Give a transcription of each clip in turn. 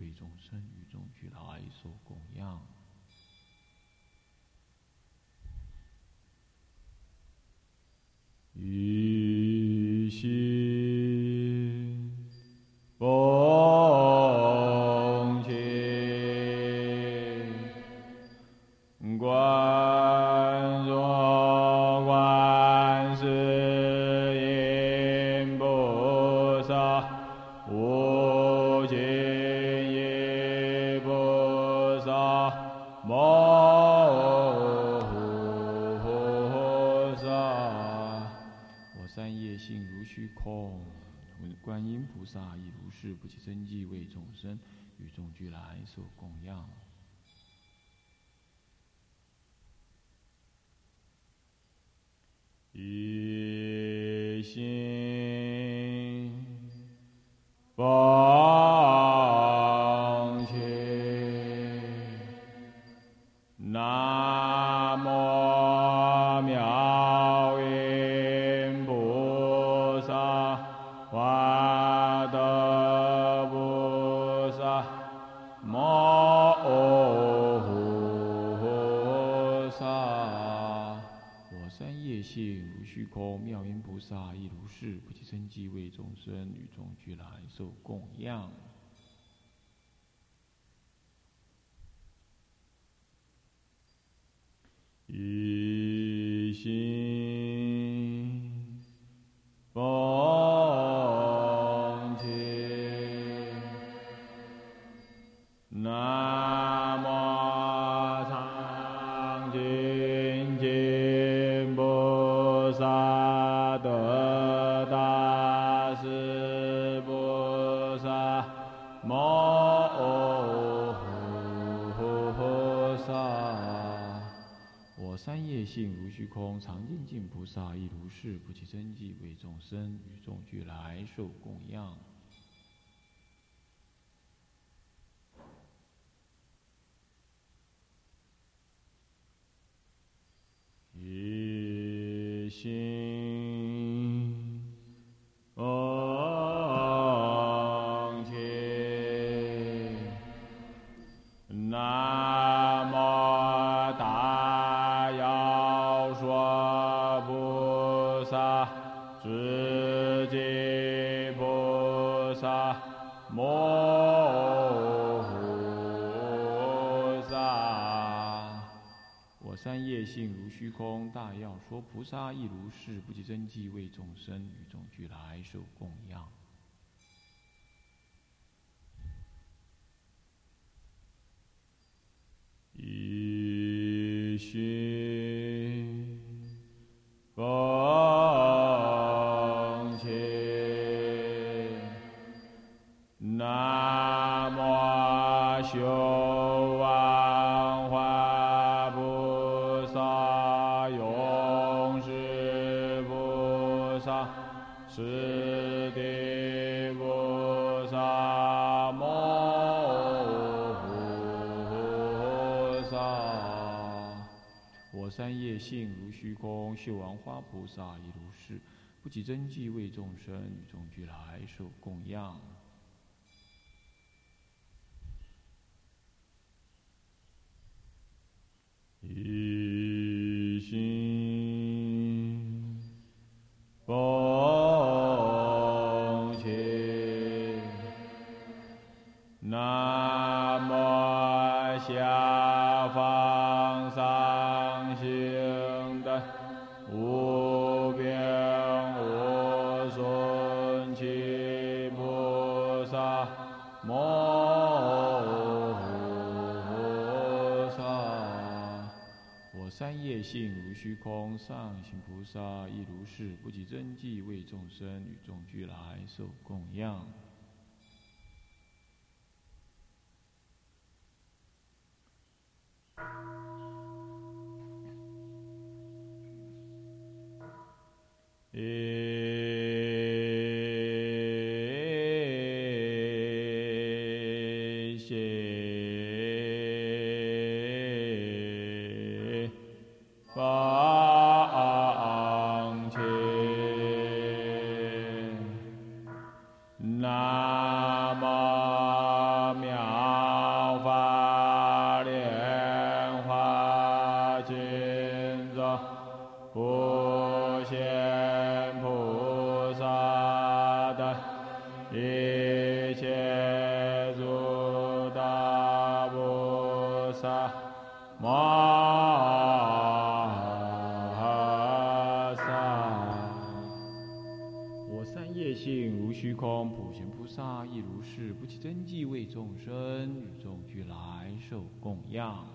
为众生与众俱来所供养。一心奉请观性如虚空，妙音菩萨亦如是，不计生计为众生与众俱来受供养。一心菩萨亦如是，不起真迹为众生与众俱来受供养。一心空，大要说菩萨亦如是，不计真迹为众生与众俱来受供养。萨，是地菩萨，摩诃萨。我三业性如虚空，秀王花菩萨亦如是，不起真迹为众生与众俱来受供养。一空，上行菩萨亦如是，不计真迹为众生与众俱来受供养。一性如虚空，普贤菩萨亦如是，不起真迹为众生，与众俱来受供养。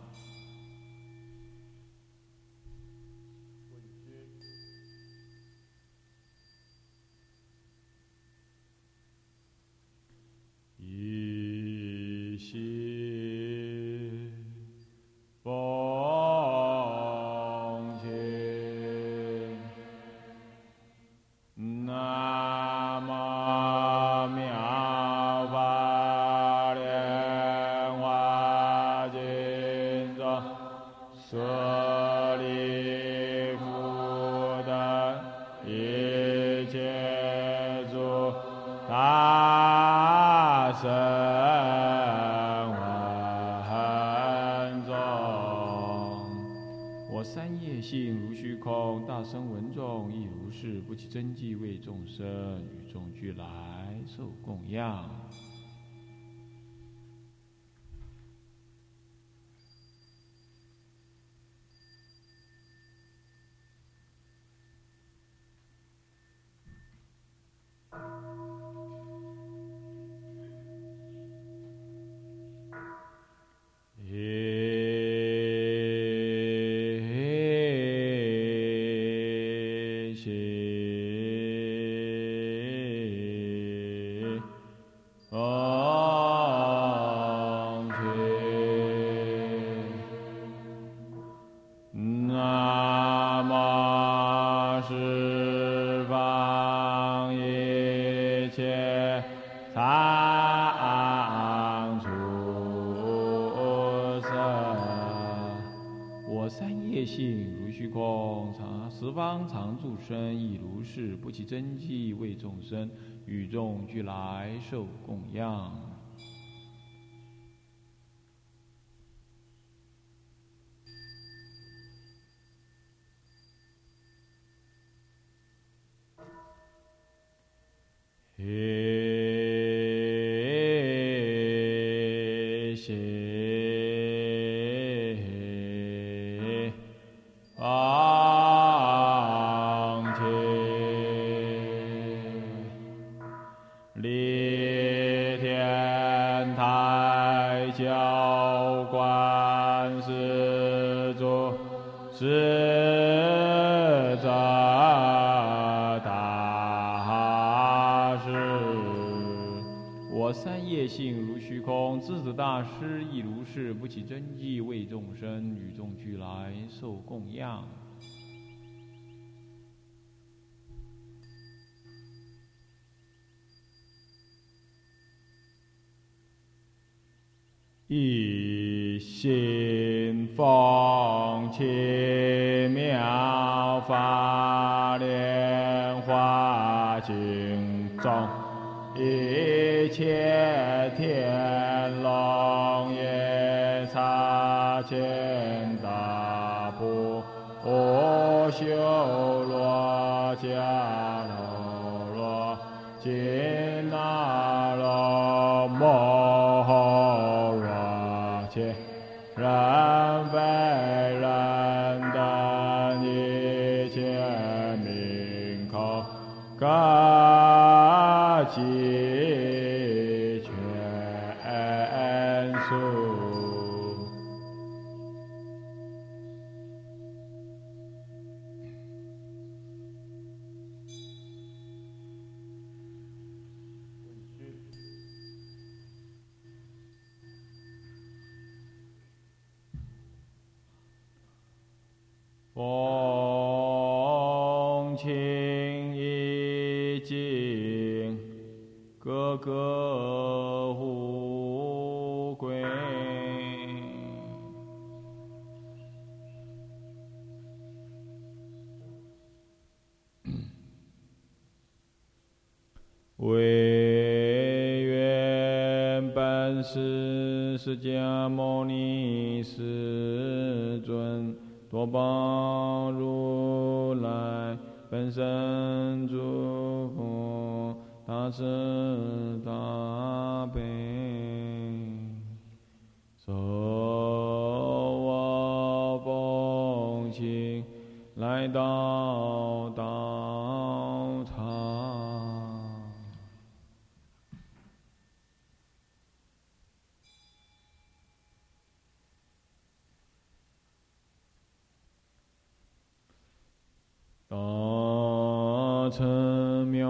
真迹为众生，与众俱来受供养。不起真迹为众生，与众俱来受供养。来受供养。一心奉起妙法莲花经中一切天龙也察见。修罗迦楼罗，风清一静，个个富贵。唯愿本师释迦牟尼世尊。多宝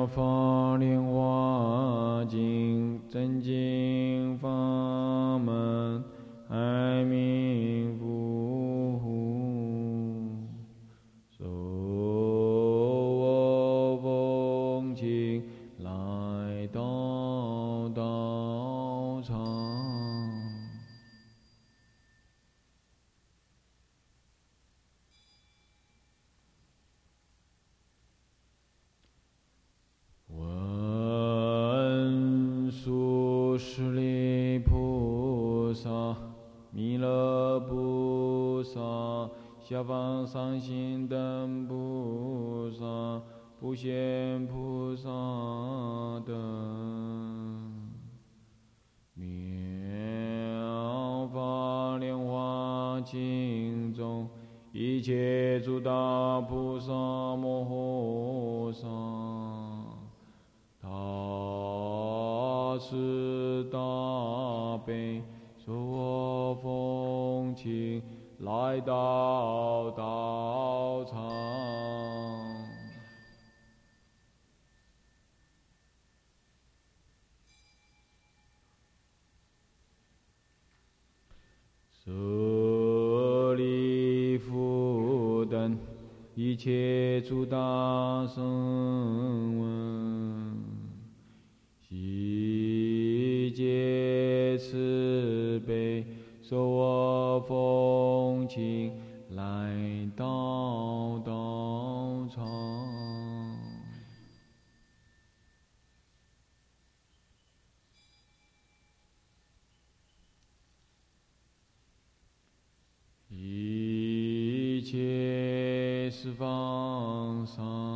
乘妙下方三星等菩萨、普贤菩萨等，妙法莲华经中一切诸大菩萨摩诃萨。大慈大悲，受我奉请来到道诸大声闻，悉皆慈悲，受我奉请来到道场。一切十方三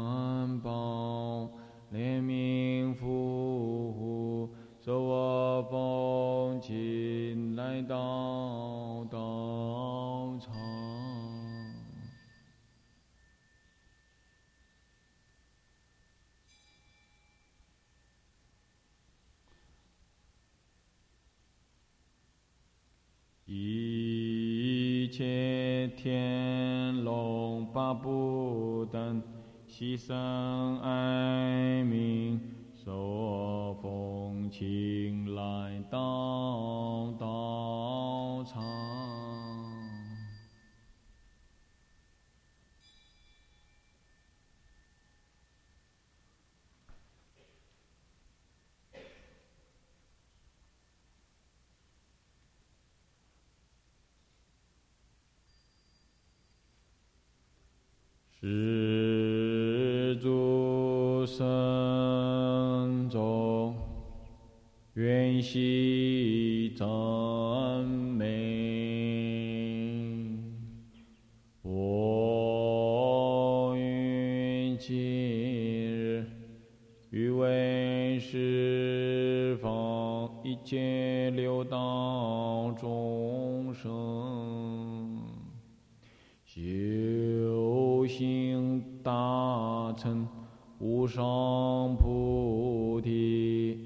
悉生爱民，受我奉请来到道场。是诸圣众，愿悉赞美。我愿今日欲为十方一切六道无上菩提，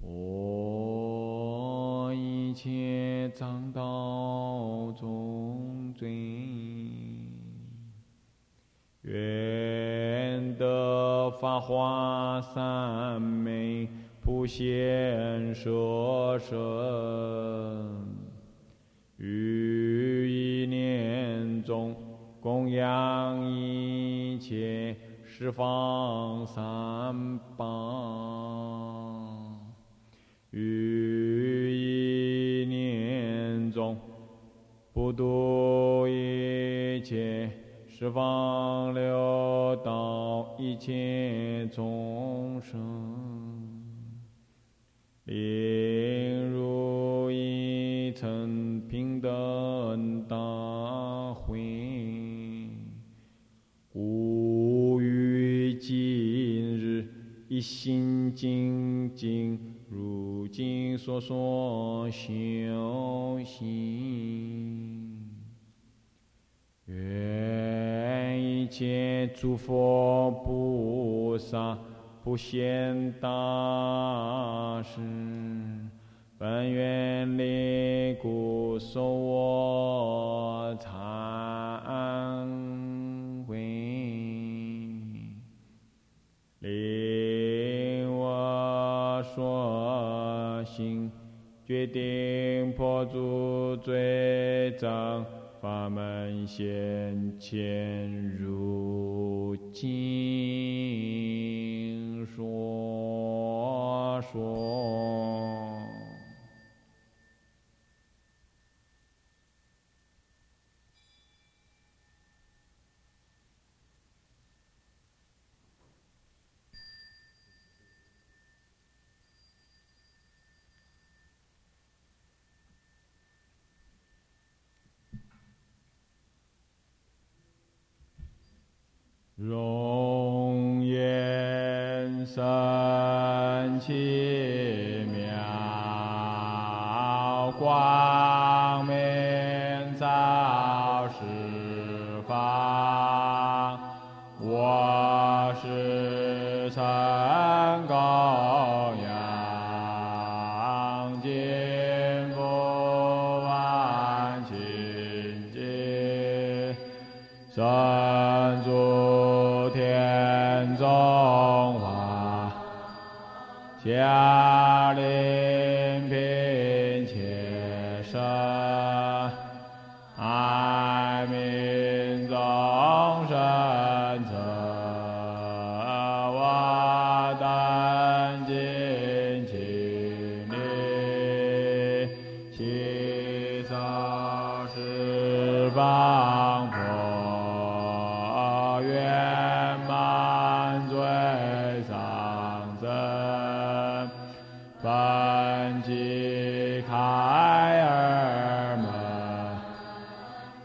我一切障道中尊，愿得法华三昧普贤摄身。十方三说说修行，愿一切诸佛菩萨不现大士，本愿力故受我决定破诸罪障。法门现前如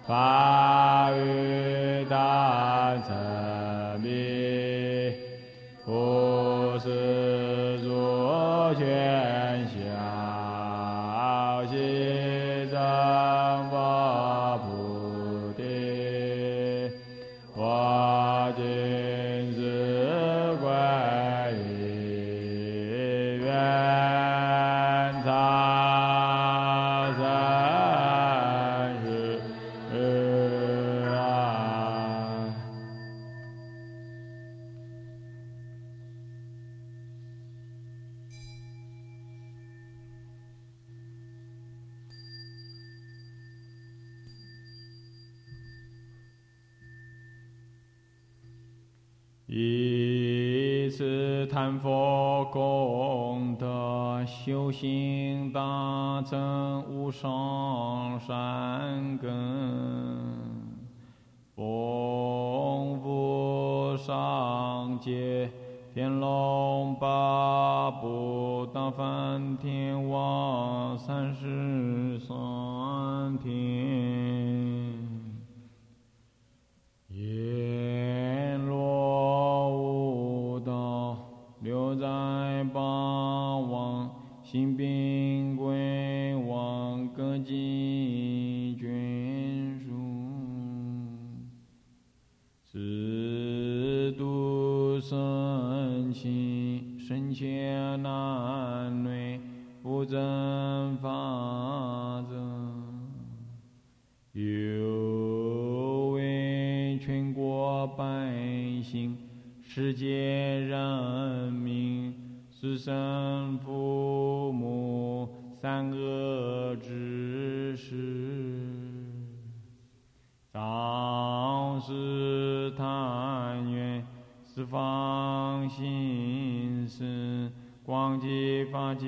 法上界，天龙八部大梵天王三十三天。阎罗无道，六在八王，行宾生亲，生前男女，不争法者。有为全国百姓、世界人民、师生父母、三恶之事，当方见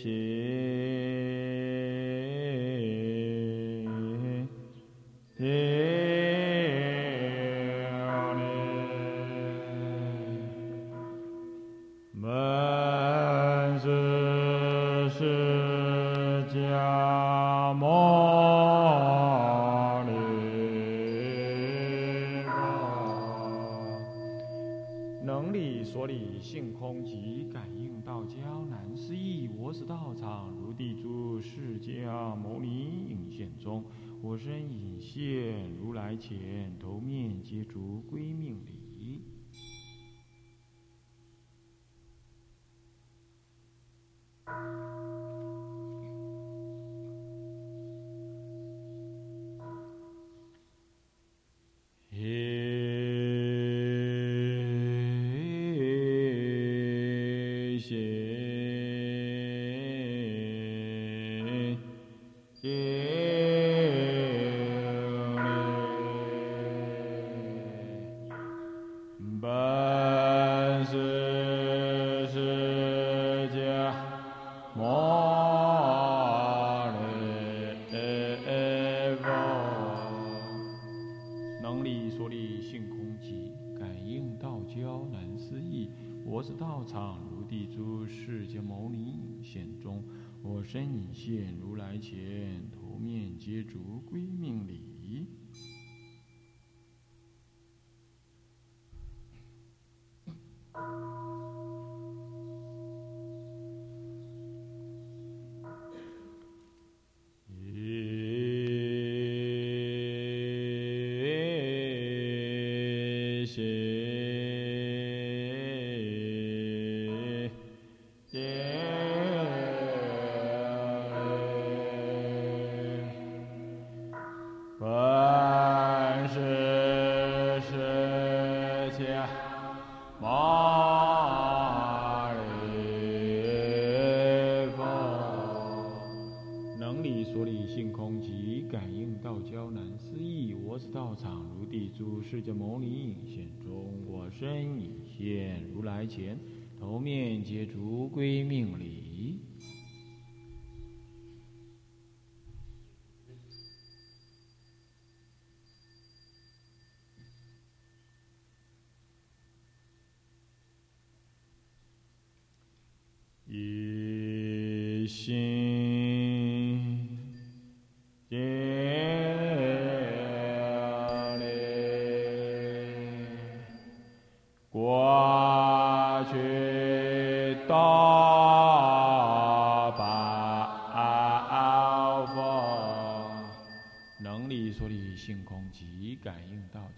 释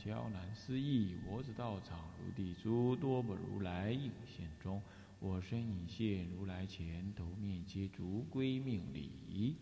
娇兰思议，我子道场如地诸多不如来应现中，我身已现如来前，头面皆足归命礼。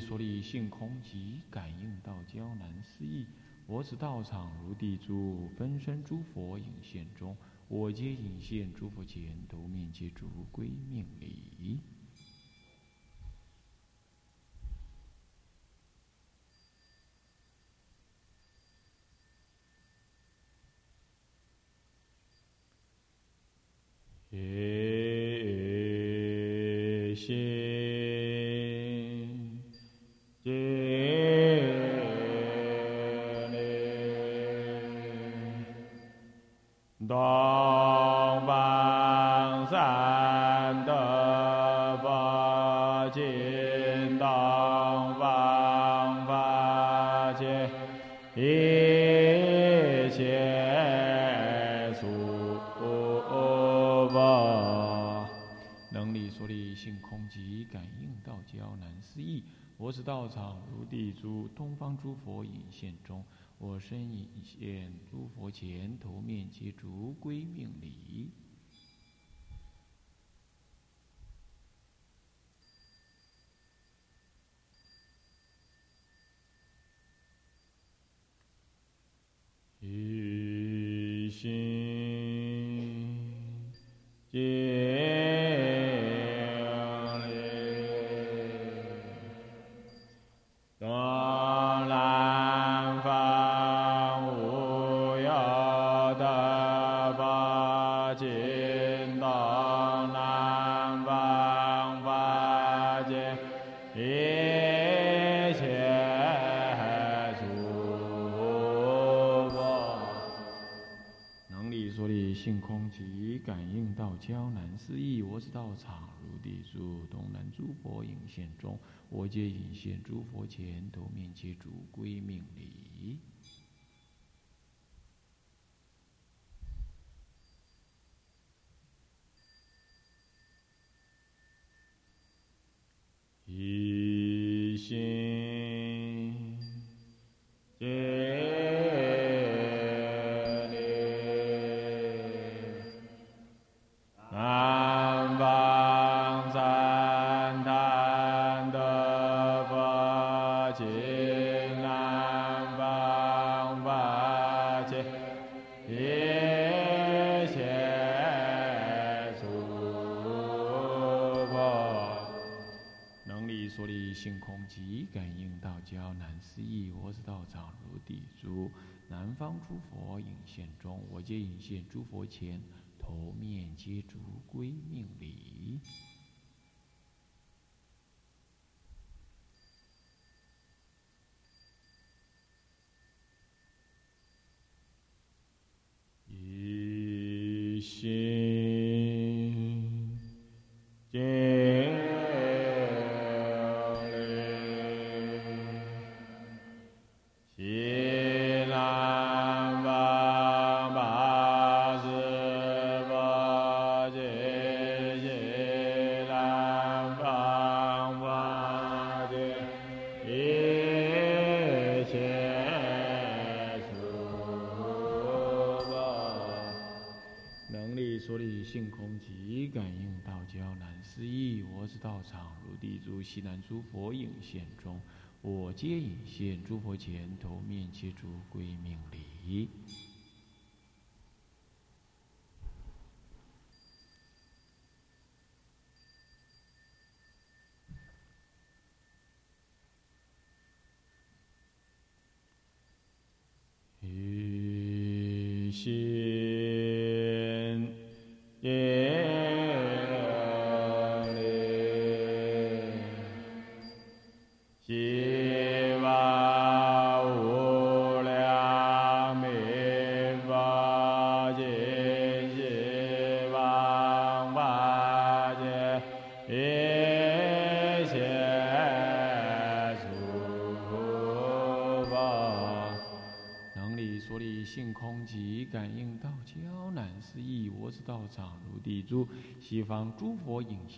所立性空即感应到交难思议。我此道场如地诸分身诸佛影现中，我皆影现诸佛前，独面皆诸归命礼。应道交难思议。我此道场如地珠，东方诸佛引现中。我身引现诸佛前，头面皆逐归命理。皆引现诸佛前，头面皆主归命礼。江南思义，我是道场如地主，西南诸佛影现中，我皆影现诸佛前，头面切诸归命礼。一心。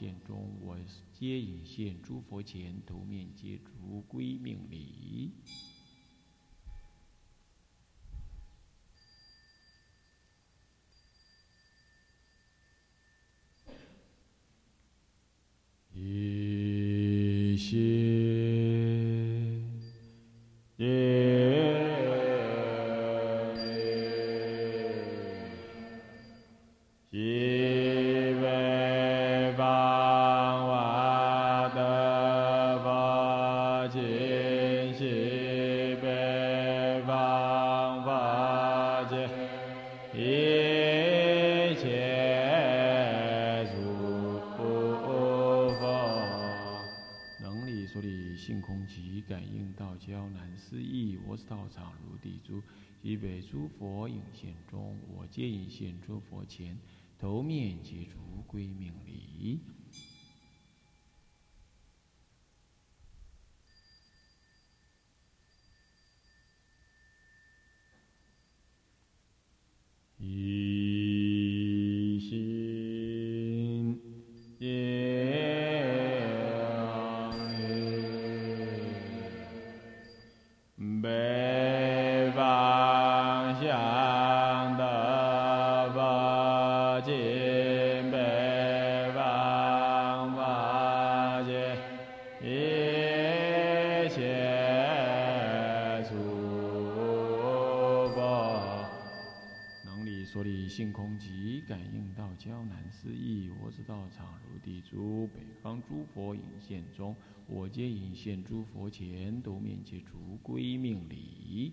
现中，我皆影现诸佛前，头面皆逐归命礼。一心头面皆逐归命礼。应道交难思议。我知道场如地主，北方诸佛引现中，我皆引现诸佛前，都面皆逐归命礼。